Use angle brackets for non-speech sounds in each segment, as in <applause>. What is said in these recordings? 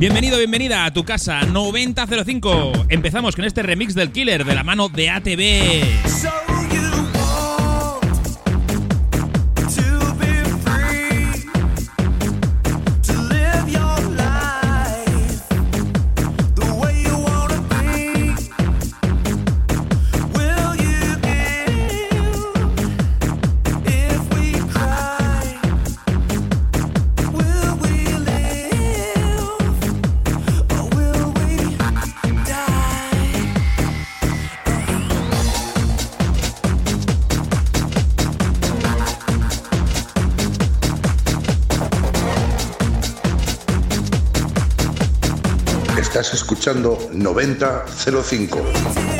Bienvenido, bienvenida a tu casa 9005. Empezamos con este remix del Killer de la mano de ATV. Escuchando 9005.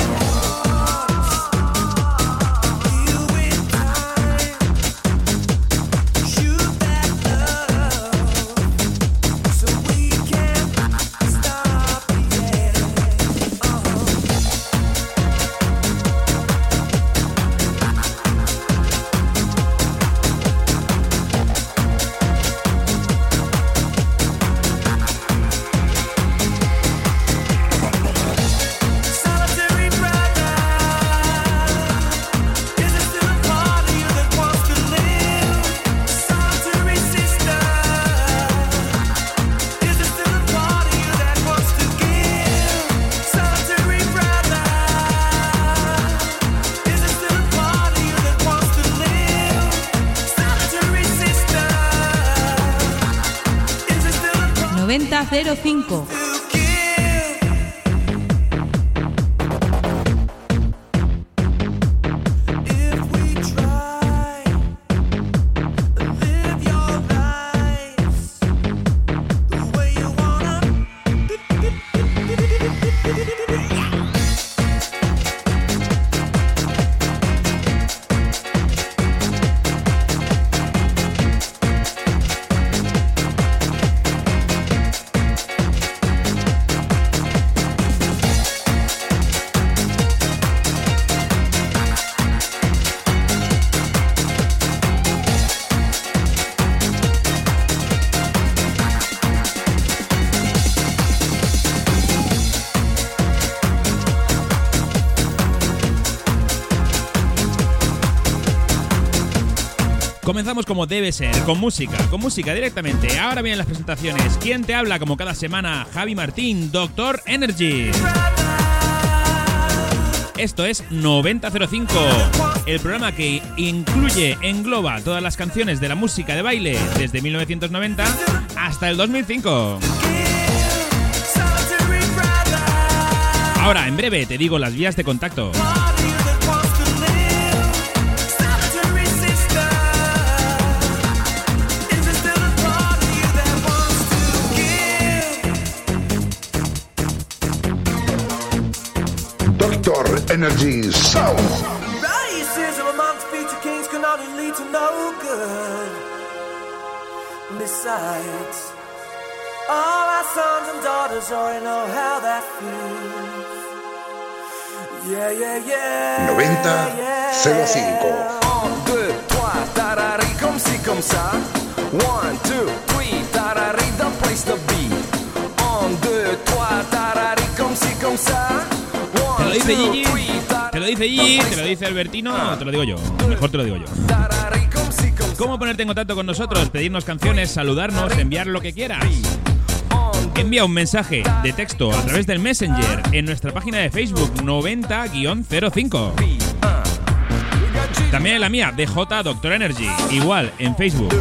Comenzamos como debe ser, con música, con música directamente. Ahora vienen las presentaciones. ¿Quién te habla como cada semana? Javi Martín, Doctor Energy. Esto es 9005, el programa que incluye, engloba todas las canciones de la música de baile desde 1990 hasta el 2005. Ahora, en breve, te digo las vías de contacto. Energy Sound. Racism amongst future kings can only lead to no good. Besides, all our sons and daughters already know how that feels. Yeah, yeah, yeah. 90 05. 1, 2, 3, tarari, comme si, comme ça. 1, 2, 3, tarari, the place to be. 1, 2, 3, tarari, comme Te lo dice Gigi, te lo dice Gigi, te lo dice Albertino, te lo digo yo. Mejor te lo digo yo. ¿Cómo ponerte en contacto con nosotros? Pedirnos canciones, saludarnos, enviar lo que quieras. Envía un mensaje de texto a través del Messenger en nuestra página de Facebook 90-05. También en la mía, DJ Doctor Energy, igual en Facebook.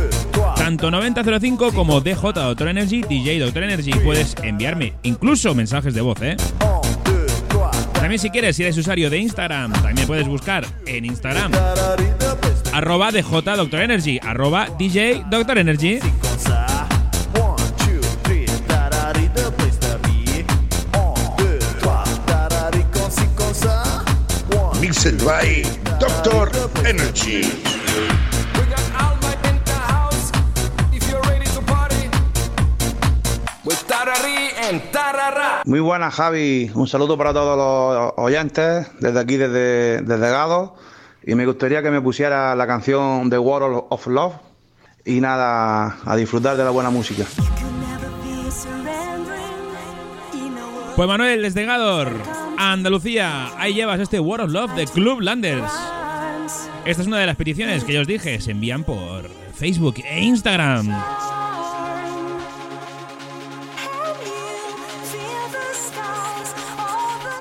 Tanto 9005 como DJ Doctor Energy, DJ Doctor Energy. Puedes enviarme incluso mensajes de voz, ¿eh? También si quieres, si eres usuario de Instagram, también puedes buscar en Instagram arroba DJ Doctor Energy, arroba DJ Doctor Energy. Mixed by Doctor Energy. Muy buenas, Javi. Un saludo para todos los oyentes desde aquí, desde, desde Gado. Y me gustaría que me pusiera la canción The World of Love. Y nada, a disfrutar de la buena música. Pues Manuel, desde Gador, Andalucía, ahí llevas este World of Love de Club Landers. Esta es una de las peticiones que yo os dije, se envían por Facebook e Instagram.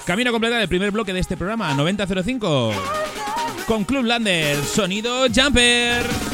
Camino completa del primer bloque de este programa, 9005. Con Club Landers, sonido Jumper.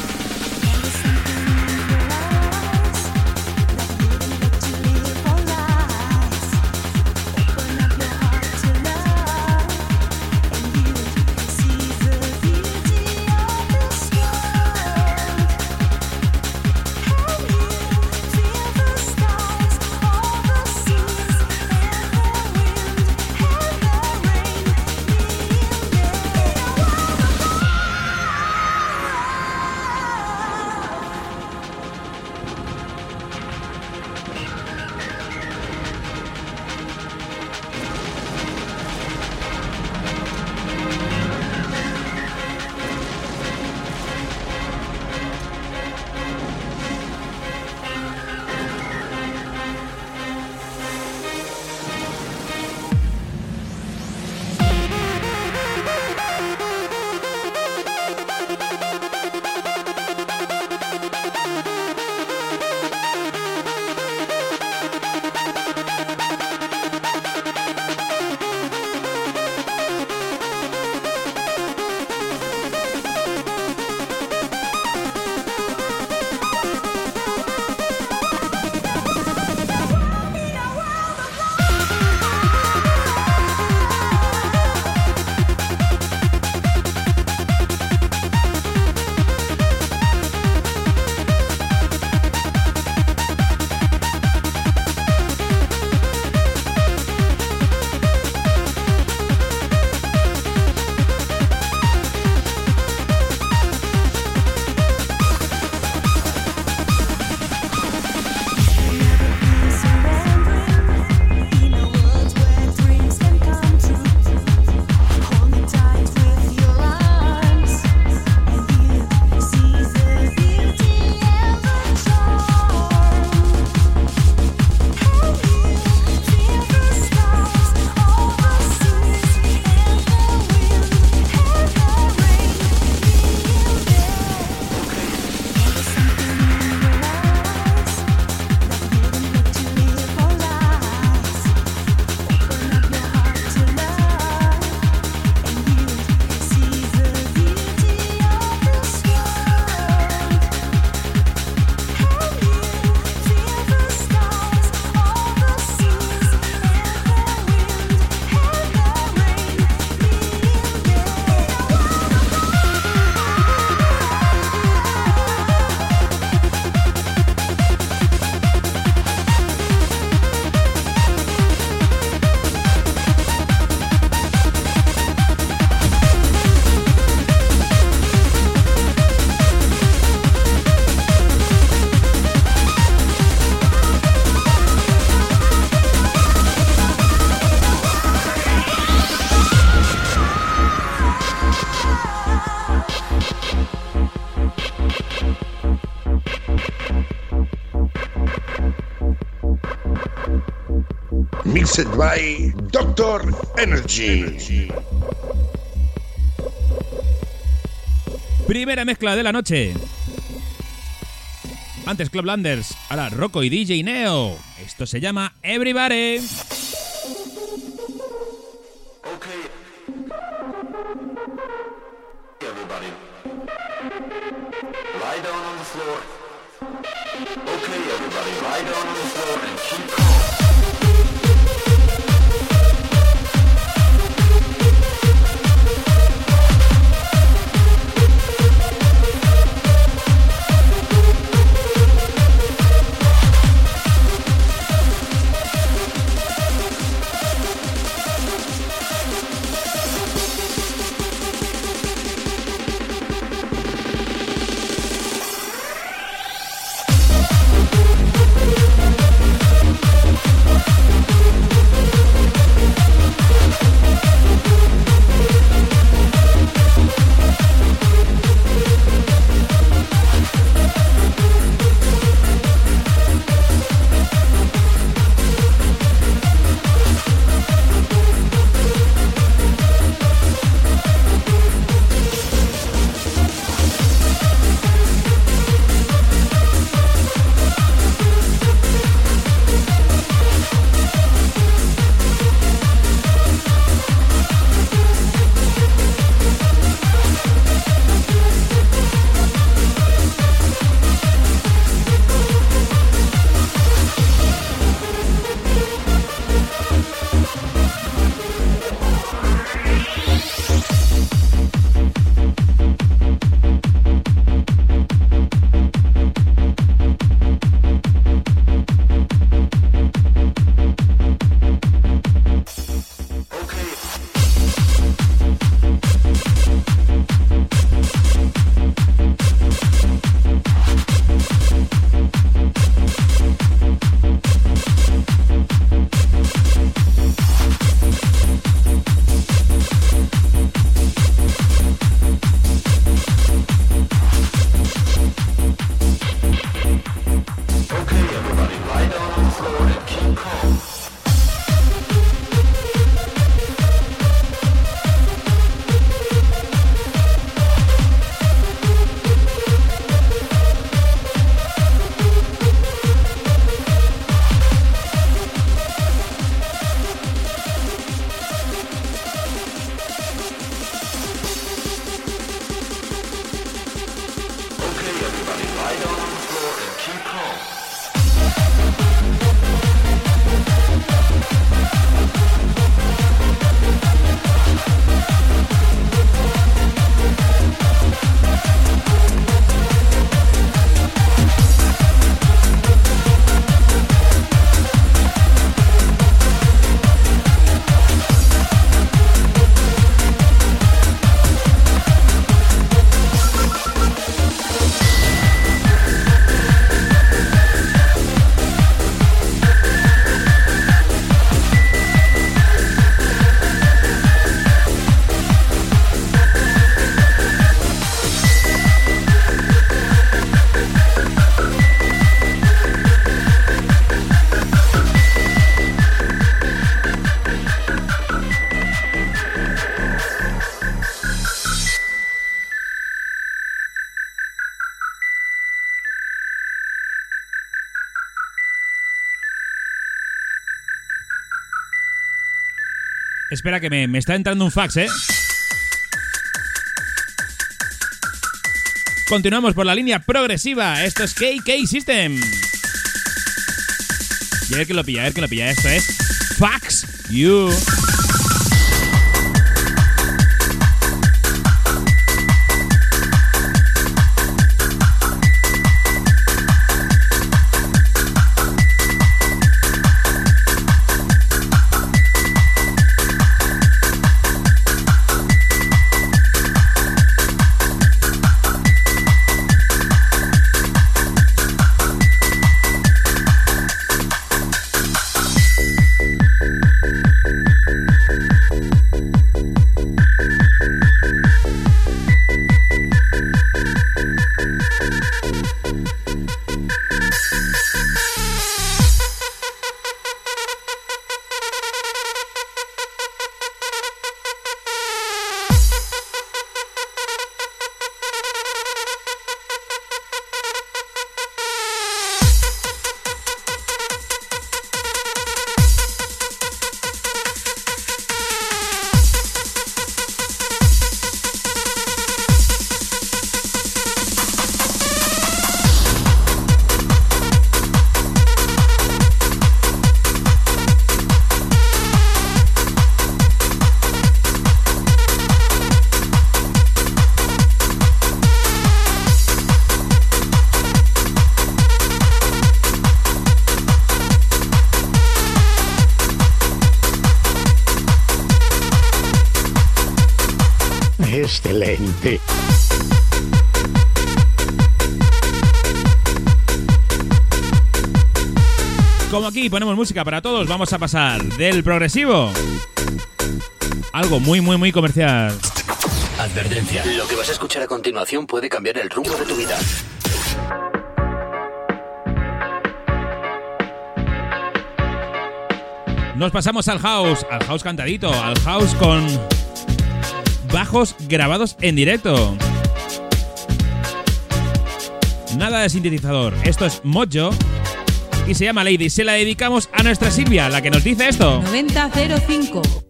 By Doctor Energy. Primera mezcla de la noche. Antes Club Landers, ahora Rocco y DJ Neo. Esto se llama everybody. Espera que me, me está entrando un fax, ¿eh? Continuamos por la línea progresiva. Esto es KK System. Y a ver que lo pilla, a ver que lo pilla. Esto es Fax You. Aquí ponemos música para todos, vamos a pasar del progresivo. Algo muy, muy, muy comercial. Advertencia. Lo que vas a escuchar a continuación puede cambiar el rumbo de tu vida. Nos pasamos al house, al house cantadito, al house con bajos grabados en directo. Nada de sintetizador, esto es Mojo y se llama Lady. Se la dedicamos a nuestra Silvia, la que nos dice esto. 9005.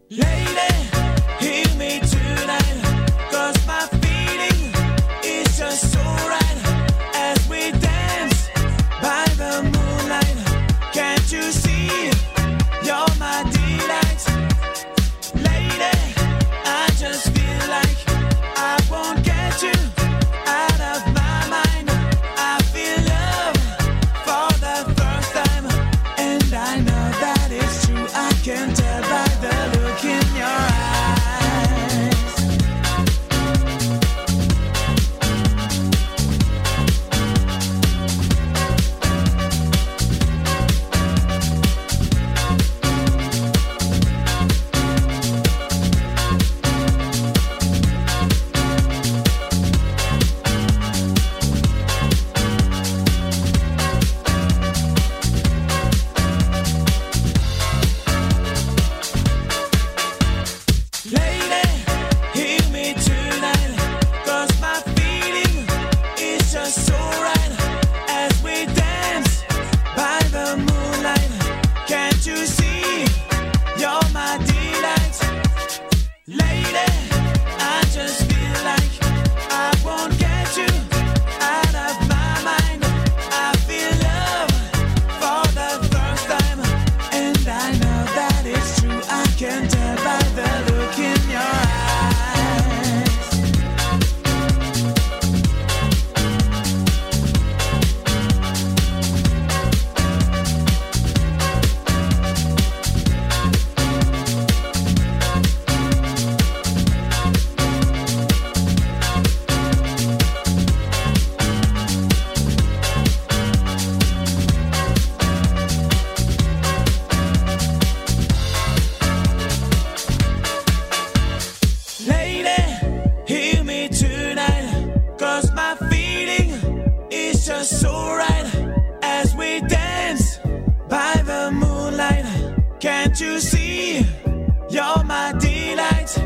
You're my delight.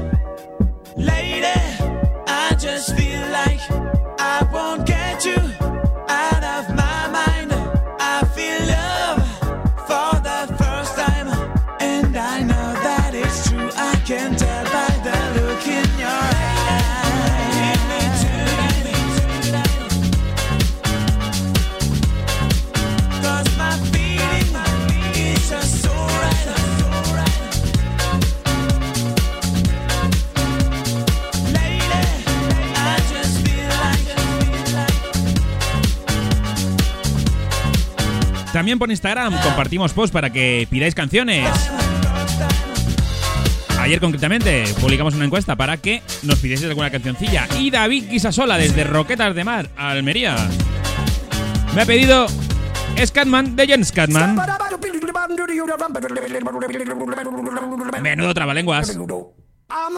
Lady, I just feel like También por Instagram compartimos posts para que pidáis canciones. Ayer concretamente publicamos una encuesta para que nos pidieseis alguna cancioncilla. Y David Guisasola desde Roquetas de Mar, Almería. Me ha pedido Scatman de Jens Scatman. Menudo trabalenguas. I'm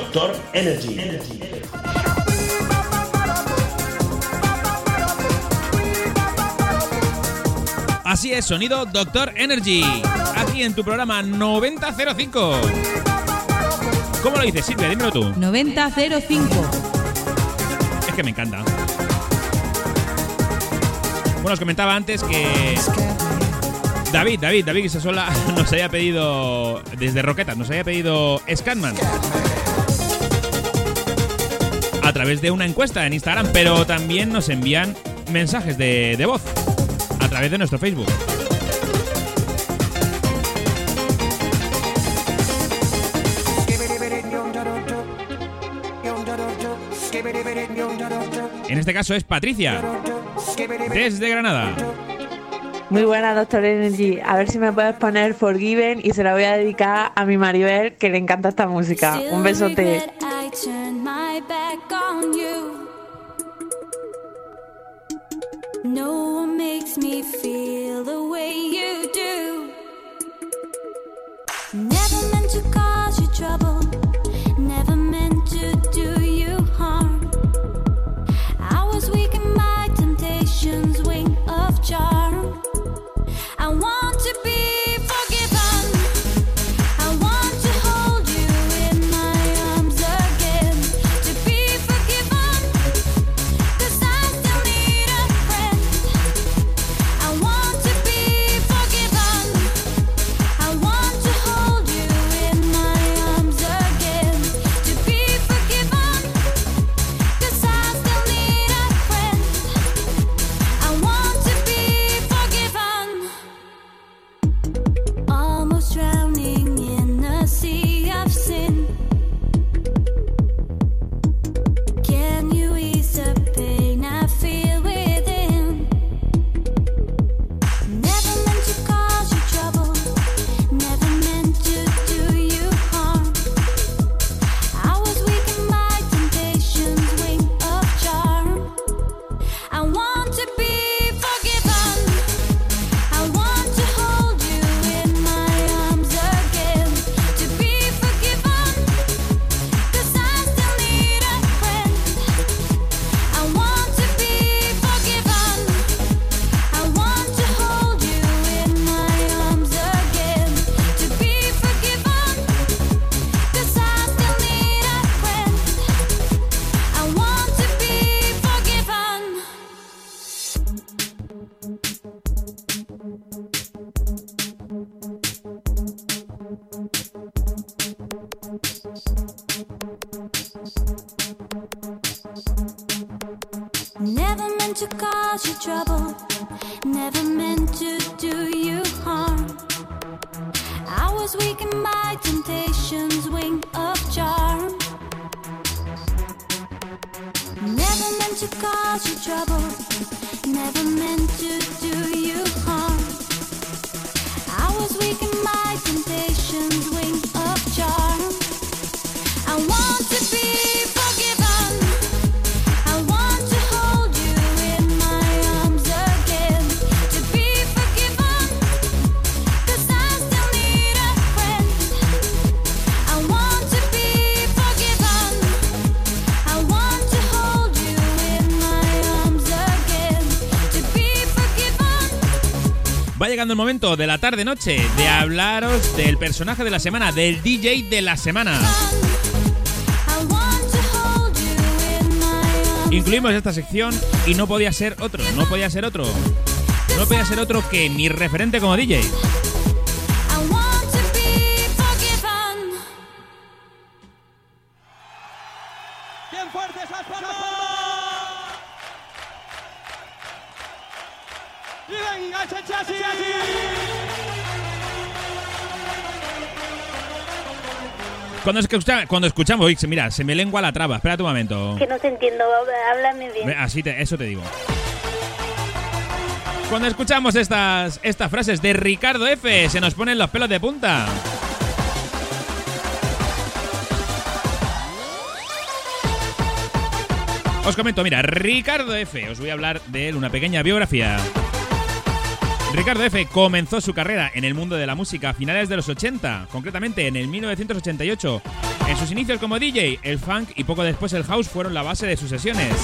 Doctor Energy. Así es, sonido Doctor Energy. Aquí en tu programa 9005. ¿Cómo lo dices, Silvia? Dímelo tú. 9005. Es que me encanta. Bueno, os comentaba antes que David, David, David Isasola <laughs> nos había pedido, desde Roquetas, nos había pedido Scanman. A través de una encuesta en Instagram, pero también nos envían mensajes de, de voz a través de nuestro Facebook. En este caso es Patricia, desde Granada. Muy buena, Doctor Energy. A ver si me puedes poner Forgiven y se la voy a dedicar a mi Maribel, que le encanta esta música. Un besote. My back on you. No one makes me feel the way you do. Never meant to cause you trouble. To cause you trouble, never meant to do you harm. I was weak in my temptation's wing of charm. Never meant to cause you trouble, never meant to do you harm. I was weak in my llegando el momento de la tarde-noche de hablaros del personaje de la semana, del DJ de la semana. Incluimos esta sección y no podía ser otro, no podía ser otro. No podía ser otro que mi referente como DJ. Cuando, escucha- cuando escuchamos, uy, se- mira, se me lengua la traba. Espérate un momento. Que no te entiendo, háblame bien. Así te, eso te digo. Cuando escuchamos estas, estas frases de Ricardo F, se nos ponen los pelos de punta. Os comento, mira, Ricardo F, os voy a hablar de él, una pequeña biografía. Ricardo F comenzó su carrera en el mundo de la música a finales de los 80, concretamente en el 1988. En sus inicios como DJ, el funk y poco después el house fueron la base de sus sesiones.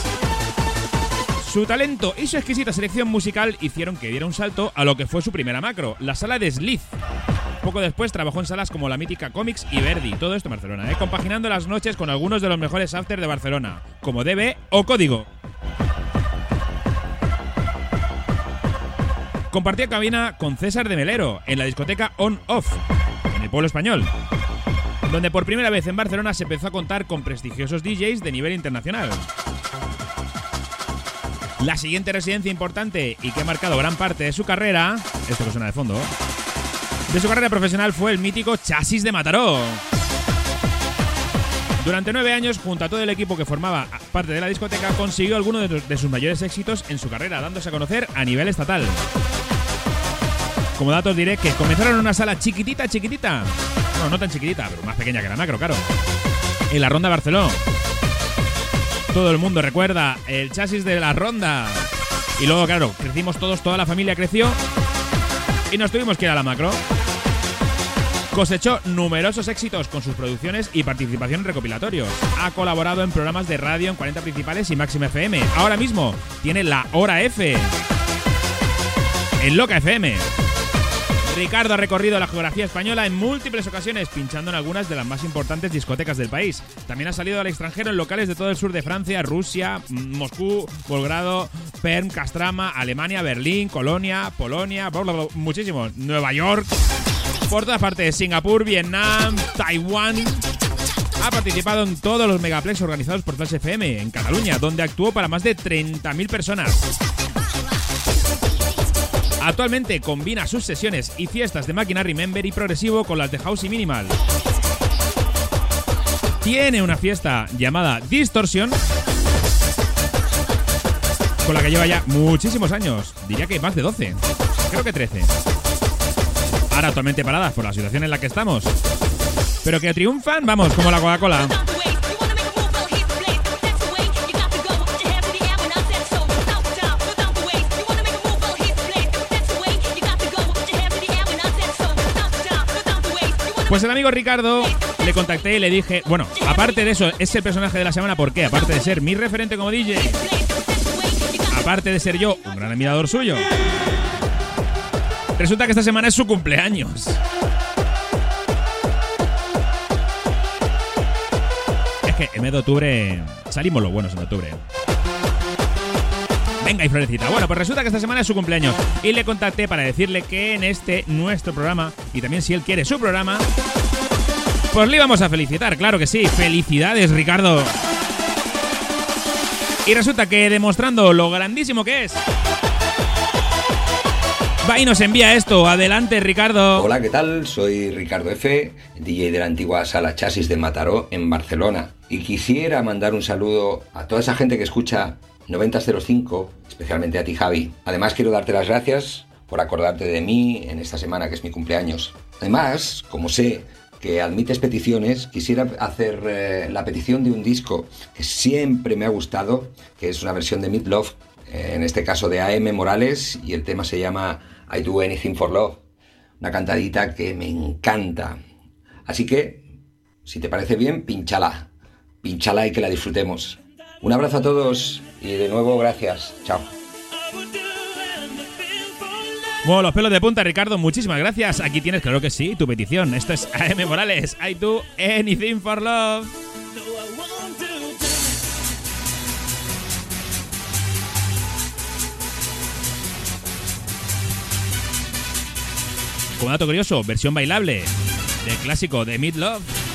Su talento y su exquisita selección musical hicieron que diera un salto a lo que fue su primera macro, la sala de Sliz. Poco después trabajó en salas como la mítica Comics y Verdi, todo esto en Barcelona, ¿eh? compaginando las noches con algunos de los mejores after de Barcelona, como DB o Código. Compartía cabina con César de Melero en la discoteca On Off, en el pueblo español, donde por primera vez en Barcelona se empezó a contar con prestigiosos DJs de nivel internacional. La siguiente residencia importante y que ha marcado gran parte de su carrera, esto que suena de fondo, de su carrera profesional fue el mítico Chasis de Mataró. Durante nueve años, junto a todo el equipo que formaba parte de la discoteca, consiguió algunos de, sus mayores éxitos en su carrera, dándose a conocer a nivel estatal. Como datos diré que comenzaron en una sala chiquitita, chiquitita. Bueno, no tan chiquitita, pero más pequeña que la macro, claro. En la Ronda Barceló. Todo el mundo recuerda el chasis de la Ronda. Y luego, claro, crecimos todos, toda la familia creció. Y nos tuvimos que ir a la macro. Cosechó numerosos éxitos con sus producciones y participación en recopilatorios. Ha colaborado en programas de radio en 40 principales y Máxima FM. Ahora mismo tiene la Hora F. En Loca FM. Ricardo ha recorrido la geografía española en múltiples ocasiones, pinchando en algunas de las más importantes discotecas del país. También ha salido al extranjero en locales de todo el sur de Francia, Rusia, mm, Moscú, Volgrado, Perm, Castrama, Alemania, Berlín, Colonia, Polonia, bla, muchísimos. Nueva York, por todas partes, Singapur, Vietnam, Taiwán. Ha participado en todos los megaplex organizados por Flash FM en Cataluña, donde actuó para más de 30.000 personas. Actualmente combina sus sesiones y fiestas de máquina Remember y progresivo con las de House y Minimal. Tiene una fiesta llamada Distorsión, con la que lleva ya muchísimos años, diría que más de 12, creo que 13. Ahora actualmente paradas por la situación en la que estamos, pero que triunfan, vamos, como la Coca-Cola. Pues el amigo Ricardo le contacté y le dije, bueno, aparte de eso, es el personaje de la semana, ¿por qué? Aparte de ser mi referente como DJ, aparte de ser yo un gran admirador suyo, resulta que esta semana es su cumpleaños. Es que en mes de octubre salimos los buenos en octubre. Venga y florecita. Bueno, pues resulta que esta semana es su cumpleaños. Y le contacté para decirle que en este nuestro programa, y también si él quiere su programa, pues le íbamos a felicitar, claro que sí. Felicidades, Ricardo. Y resulta que demostrando lo grandísimo que es, va y nos envía esto. Adelante, Ricardo. Hola, ¿qué tal? Soy Ricardo F., DJ de la antigua sala Chasis de Mataró en Barcelona. Y quisiera mandar un saludo a toda esa gente que escucha 9005, especialmente a ti, Javi. Además, quiero darte las gracias por acordarte de mí en esta semana que es mi cumpleaños. Además, como sé que admites peticiones, quisiera hacer eh, la petición de un disco que siempre me ha gustado, que es una versión de Meat Love, en este caso de AM Morales, y el tema se llama I Do Anything for Love. Una cantadita que me encanta. Así que, si te parece bien, pinchala. Pinchala y que la disfrutemos. Un abrazo a todos y de nuevo gracias. Chao. Bueno, los pelos de punta, Ricardo, muchísimas gracias. Aquí tienes, claro que sí, tu petición. Esto es AM Morales. I do anything for love. Como dato curioso, versión bailable del clásico de Meat Love.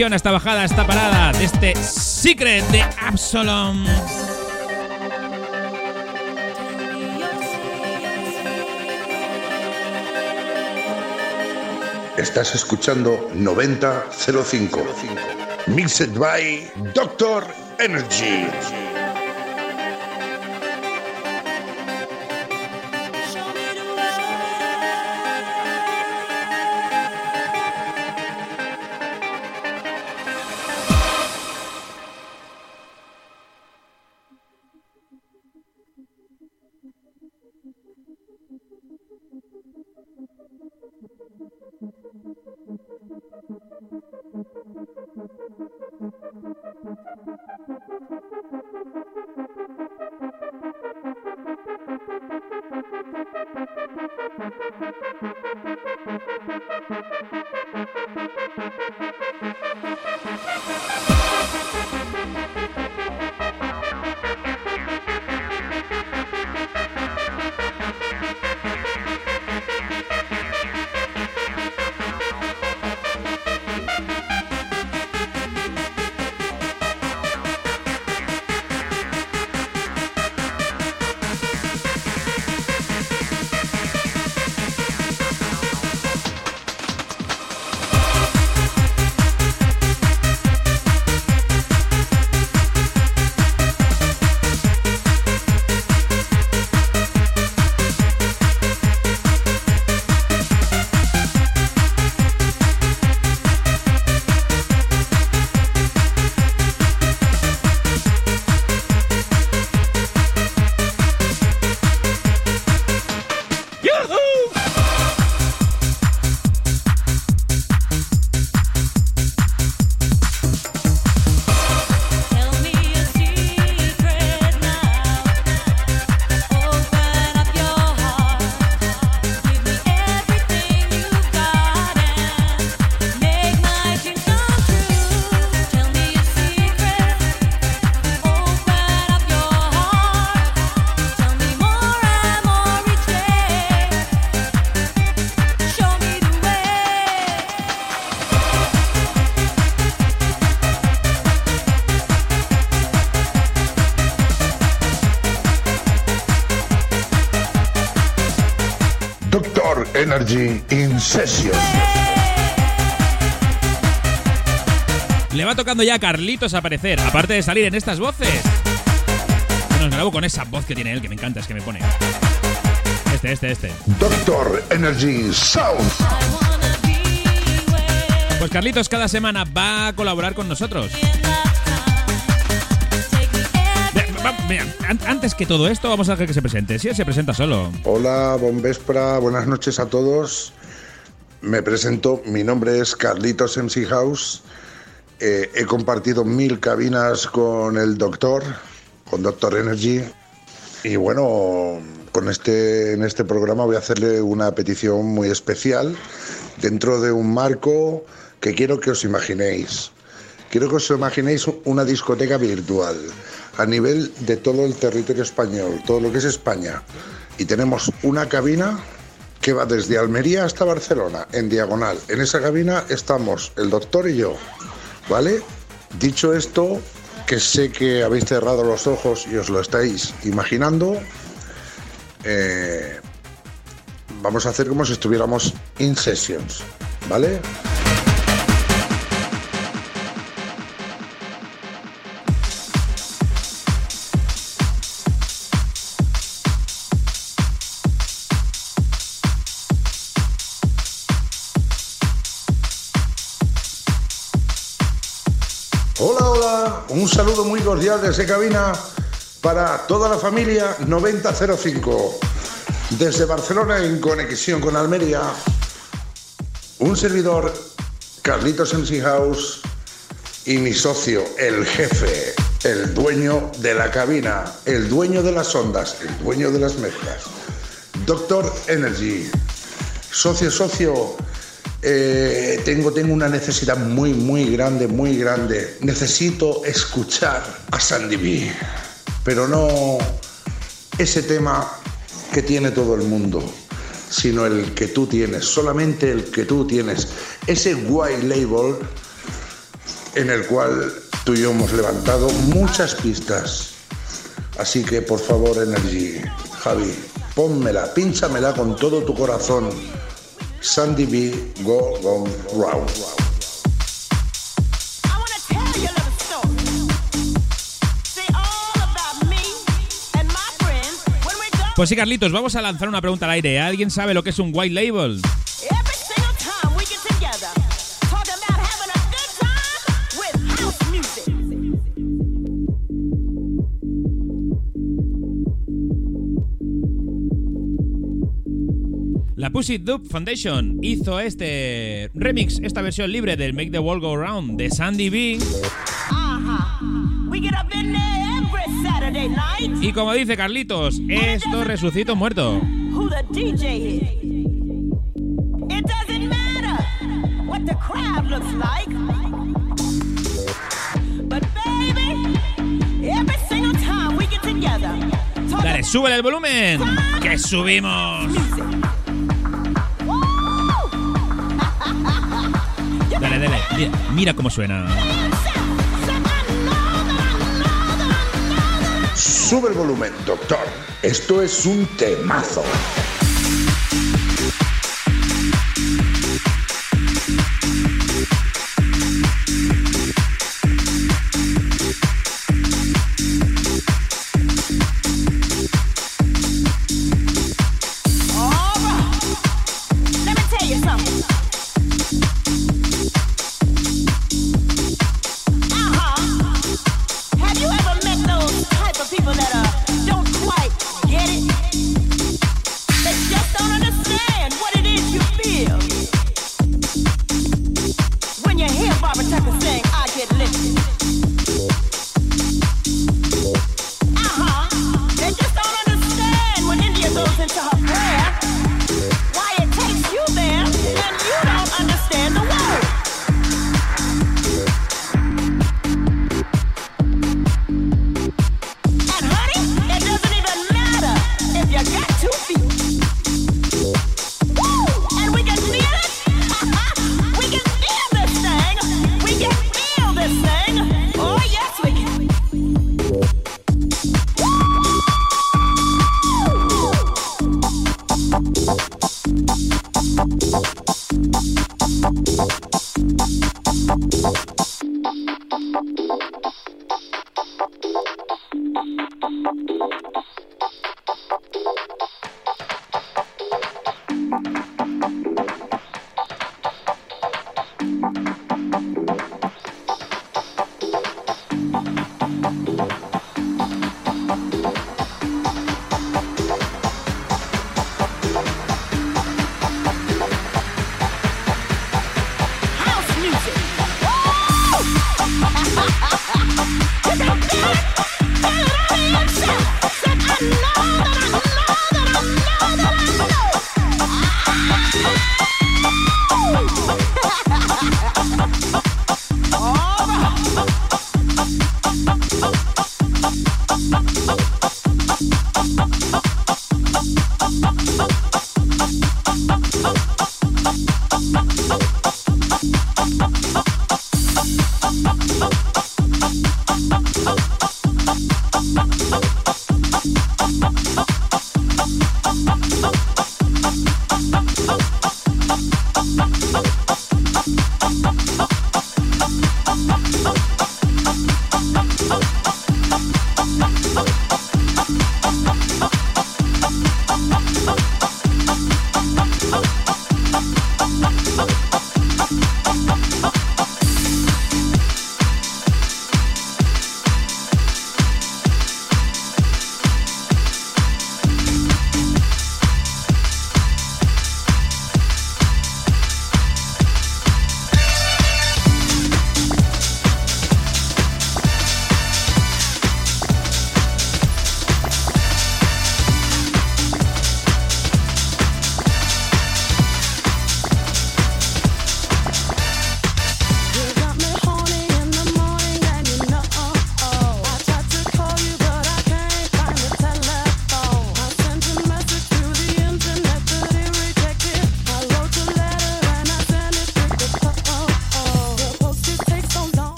Atención a esta bajada, a esta parada de este Secret de Absalom. Estás escuchando 9005. Mixed by Doctor Energy. Energy in Session. Le va tocando ya a Carlitos aparecer, aparte de salir en estas voces. Bueno, os grabo con esa voz que tiene él, que me encanta, es que me pone. Este, este, este. Doctor Energy Sound. Pues Carlitos cada semana va a colaborar con nosotros. Antes que todo esto, vamos a dejar que se presente. Si él se presenta solo. Hola, bon vespra, buenas noches a todos. Me presento, mi nombre es Carlitos MC House. Eh, he compartido mil cabinas con el doctor, con Doctor Energy. Y bueno, con este, en este programa voy a hacerle una petición muy especial dentro de un marco que quiero que os imaginéis. Quiero que os imaginéis una discoteca virtual a nivel de todo el territorio español, todo lo que es España. Y tenemos una cabina que va desde Almería hasta Barcelona, en diagonal. En esa cabina estamos el doctor y yo, ¿vale? Dicho esto, que sé que habéis cerrado los ojos y os lo estáis imaginando, eh, vamos a hacer como si estuviéramos in sessions, ¿vale? Saludo muy cordial desde cabina para toda la familia 9005. Desde Barcelona en conexión con Almería, un servidor, Carlitos MC House, y mi socio, el jefe, el dueño de la cabina, el dueño de las ondas, el dueño de las mezclas, Doctor Energy. Socio, socio, eh, tengo, tengo una necesidad muy, muy grande, muy grande. Necesito escuchar a Sandy B, pero no ese tema que tiene todo el mundo, sino el que tú tienes, solamente el que tú tienes. Ese white label en el cual tú y yo hemos levantado muchas pistas. Así que por favor, Energy, Javi, pónmela, pínchamela con todo tu corazón Sandy B. Go Go Round. Pues sí, Carlitos, vamos a lanzar una pregunta al aire. ¿Alguien sabe lo que es un white label? Pussy Dub Foundation hizo este remix, esta versión libre del Make the World Go Round de Sandy B. Y como dice Carlitos, esto resucito muerto. Dale, súbele el volumen. Que subimos. Dale, dale. Mira, mira cómo suena. Sube el volumen, doctor. Esto es un temazo. and the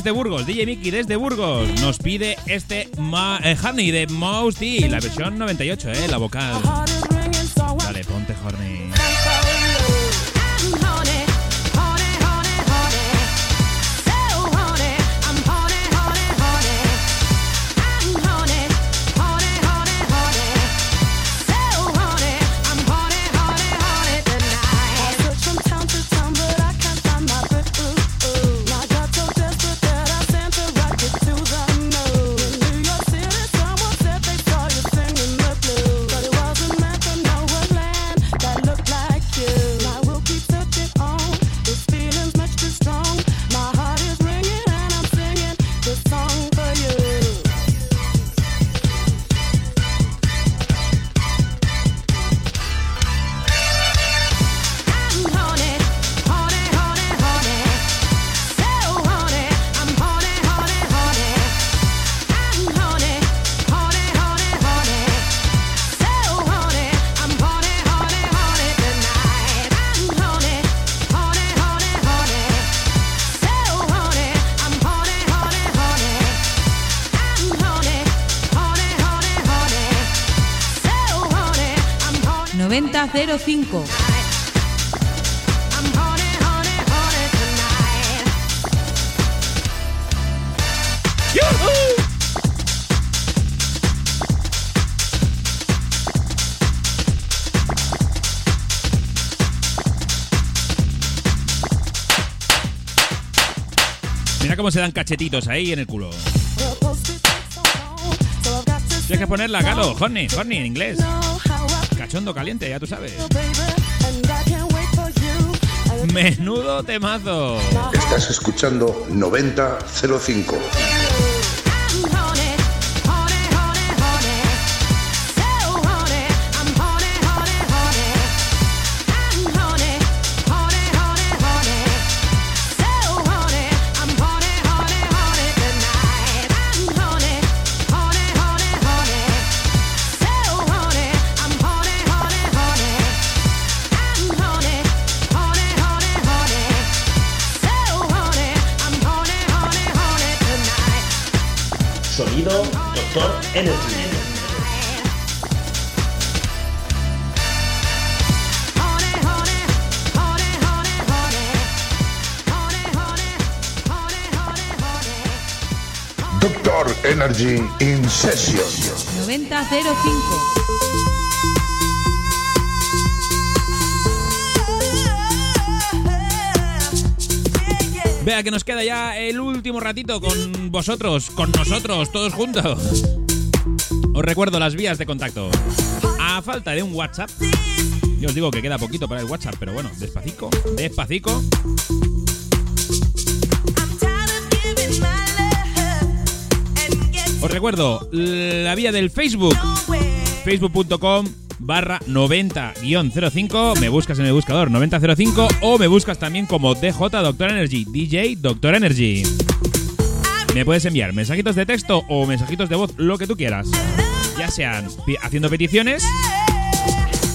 Desde Burgos, DJ Mickey desde Burgos nos pide este Ma- eh, Honey de Mouse D, la versión 98, eh, la vocal. 05. Mira cómo se dan cachetitos ahí en el culo. Tienes que ponerla, Galo. Horny, horny en inglés. Cachondo caliente, ya tú sabes. Menudo temazo. Estás escuchando 9005. Energy. Doctor Energy in Session. Noventa cero cinco. Vea que nos queda ya el último ratito con vosotros, con nosotros, todos juntos. Os recuerdo las vías de contacto. A falta de un WhatsApp. Yo os digo que queda poquito para el WhatsApp, pero bueno, despacito, despacito. Os recuerdo la vía del Facebook. Facebook.com barra 90-05. Me buscas en el buscador 9005 o me buscas también como DJ Doctor Energy. DJ Doctor Energy. Me puedes enviar mensajitos de texto o mensajitos de voz, lo que tú quieras. Ya sean haciendo peticiones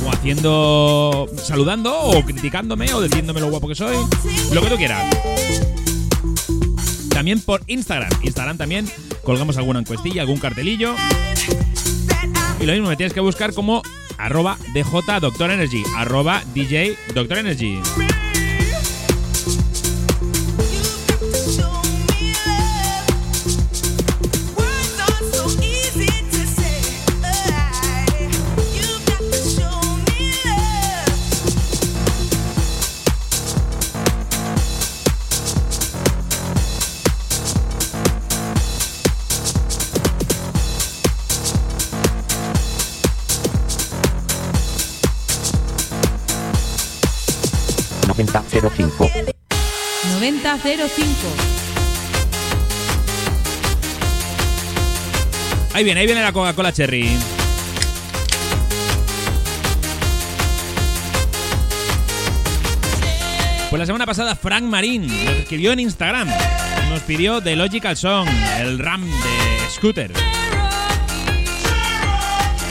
o haciendo. saludando o criticándome o diciéndome lo guapo que soy. Lo que tú quieras. También por Instagram. Instagram también colgamos alguna encuestilla, algún cartelillo. Y lo mismo, me tienes que buscar como arroba DJ Doctor Energy, arroba DJ Doctor Energy. Noventa cero cinco. Noventa cero cinco. Ahí viene, ahí viene la Coca-Cola Cherry. Pues la semana pasada Frank Marín nos escribió en Instagram. Nos pidió The Logical Song, el RAM de Scooter.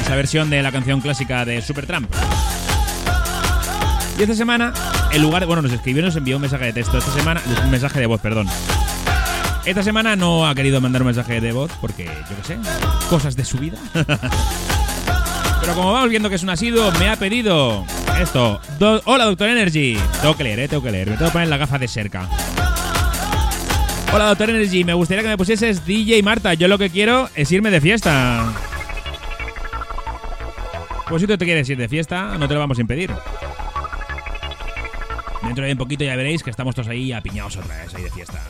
Esa versión de la canción clásica de Supertramp. Y esta semana en lugar. Bueno, nos escribió, nos envió un mensaje de texto esta semana. Un mensaje de voz, perdón. Esta semana no ha querido mandar un mensaje de voz porque, yo qué sé, cosas de su vida. <laughs> Pero como vamos viendo que es un asiduo, me ha pedido esto. Hola, Doctor Energy. Tengo que leer, eh, tengo que leer. Me tengo que poner la gafa de cerca. Hola, Doctor Energy. Me gustaría que me pusieses DJ Marta. Yo lo que quiero es irme de fiesta. Pues si tú te quieres ir de fiesta, no te lo vamos a impedir. Dentro de un poquito ya veréis que estamos todos ahí apiñados otra vez, ahí de fiesta.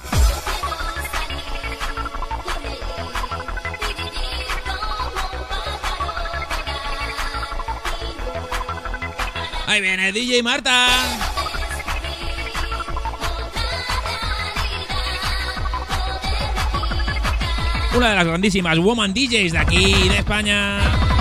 Ahí viene DJ Marta. Una de las grandísimas woman DJs de aquí, de España.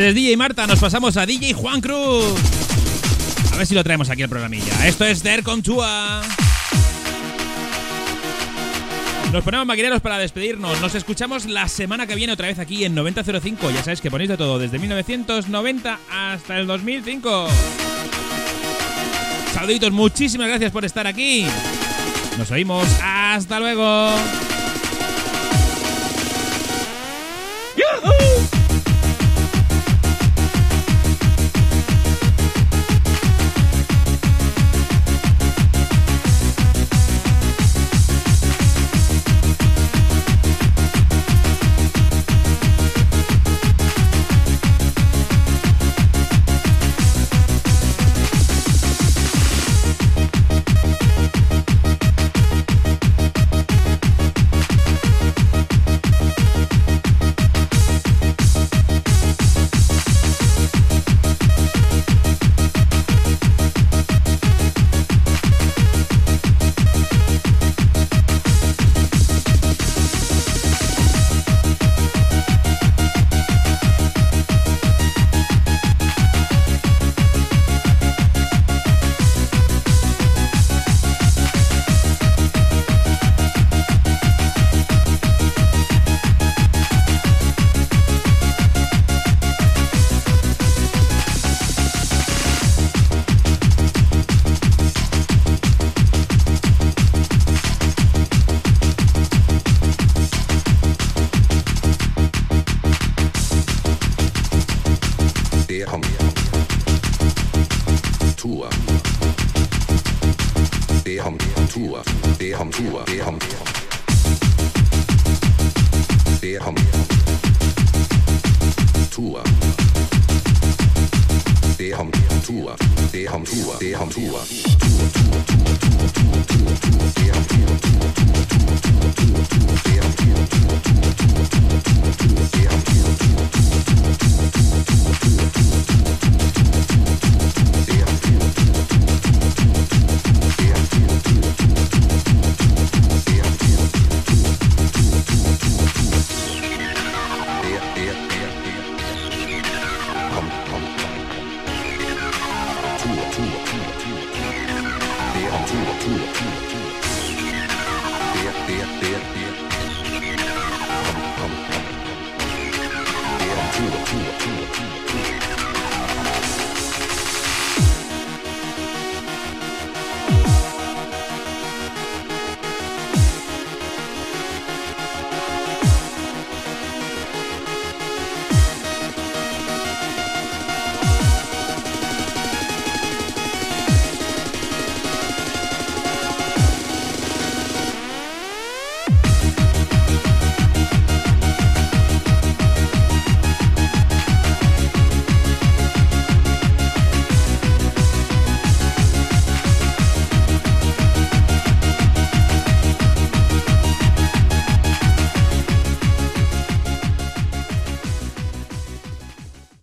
Desde DJ Marta nos pasamos a DJ Juan Cruz. A ver si lo traemos aquí al programilla. Esto es Der Contua. Nos ponemos maquineros para despedirnos. Nos escuchamos la semana que viene otra vez aquí en 9005. Ya sabéis que ponéis de todo, desde 1990 hasta el 2005. Saluditos, muchísimas gracias por estar aquí. Nos oímos. Hasta luego.